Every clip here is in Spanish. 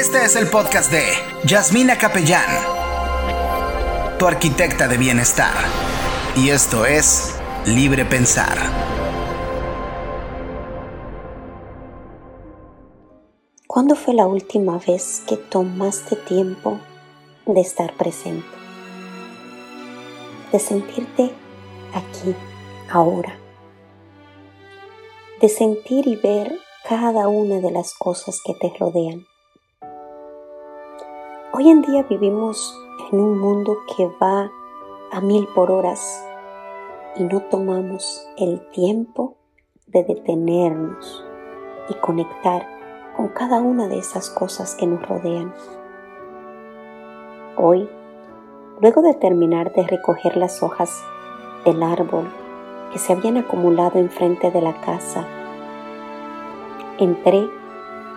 Este es el podcast de Yasmina Capellán, tu arquitecta de bienestar. Y esto es Libre Pensar. ¿Cuándo fue la última vez que tomaste tiempo de estar presente? De sentirte aquí, ahora. De sentir y ver cada una de las cosas que te rodean Hoy en día vivimos en un mundo que va a mil por horas y no tomamos el tiempo de detenernos y conectar con cada una de esas cosas que nos rodean. Hoy, luego de terminar de recoger las hojas del árbol que se habían acumulado enfrente de la casa, entré,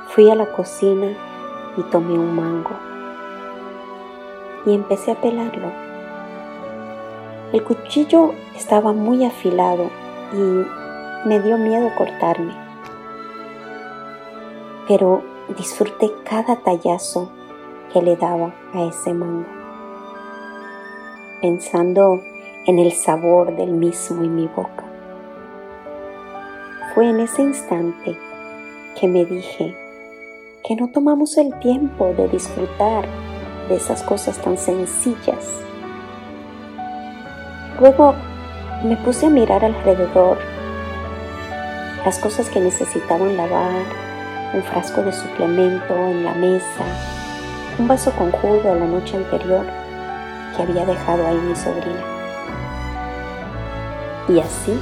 fui a la cocina y tomé un mango y empecé a pelarlo. El cuchillo estaba muy afilado y me dio miedo cortarme, pero disfruté cada tallazo que le daba a ese mango, pensando en el sabor del mismo en mi boca. Fue en ese instante que me dije que no tomamos el tiempo de disfrutar de esas cosas tan sencillas. Luego me puse a mirar alrededor las cosas que necesitaban lavar, un frasco de suplemento en la mesa, un vaso con jugo la noche anterior que había dejado ahí mi sobrina. Y así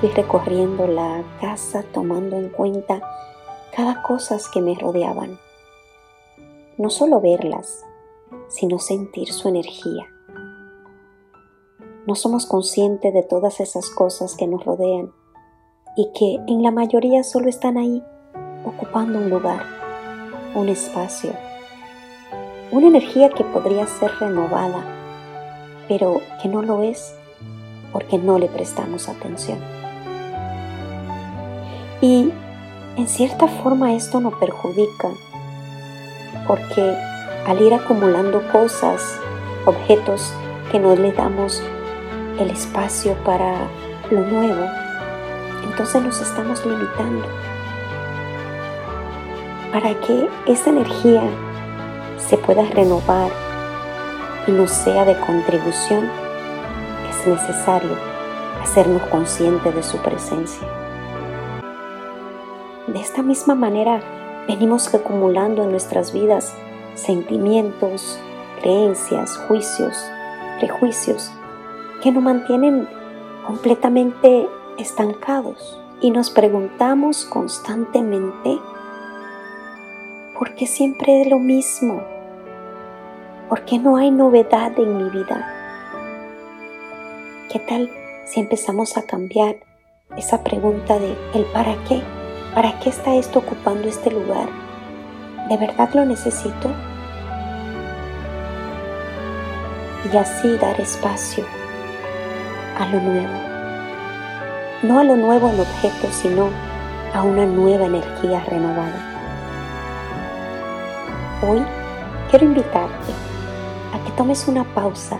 fui recorriendo la casa tomando en cuenta cada cosa que me rodeaban. No solo verlas, sino sentir su energía. No somos conscientes de todas esas cosas que nos rodean y que en la mayoría solo están ahí, ocupando un lugar, un espacio, una energía que podría ser renovada, pero que no lo es porque no le prestamos atención. Y en cierta forma esto nos perjudica porque al ir acumulando cosas, objetos que no le damos el espacio para lo nuevo, entonces nos estamos limitando. Para que esa energía se pueda renovar y nos sea de contribución, es necesario hacernos conscientes de su presencia. De esta misma manera, venimos acumulando en nuestras vidas sentimientos, creencias, juicios, prejuicios que nos mantienen completamente estancados y nos preguntamos constantemente ¿por qué siempre es lo mismo? ¿Por qué no hay novedad en mi vida? ¿Qué tal si empezamos a cambiar esa pregunta de el para qué? ¿Para qué está esto ocupando este lugar? ¿De verdad lo necesito? Y así dar espacio a lo nuevo. No a lo nuevo en objetos, sino a una nueva energía renovada. Hoy quiero invitarte a que tomes una pausa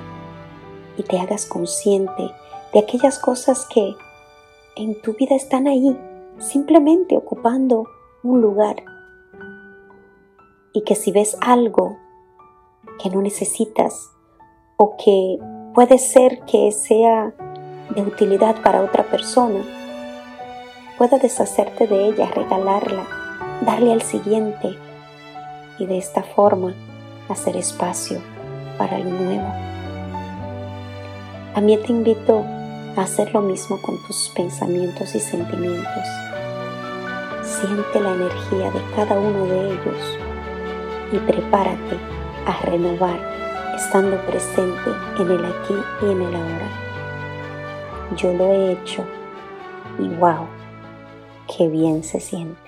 y te hagas consciente de aquellas cosas que en tu vida están ahí, simplemente ocupando un lugar y que si ves algo que no necesitas o que puede ser que sea de utilidad para otra persona, pueda deshacerte de ella, regalarla, darle al siguiente y de esta forma hacer espacio para lo nuevo. También te invito a hacer lo mismo con tus pensamientos y sentimientos. Siente la energía de cada uno de ellos y prepárate a renovar estando presente en el aquí y en el ahora. Yo lo he hecho y wow, qué bien se siente.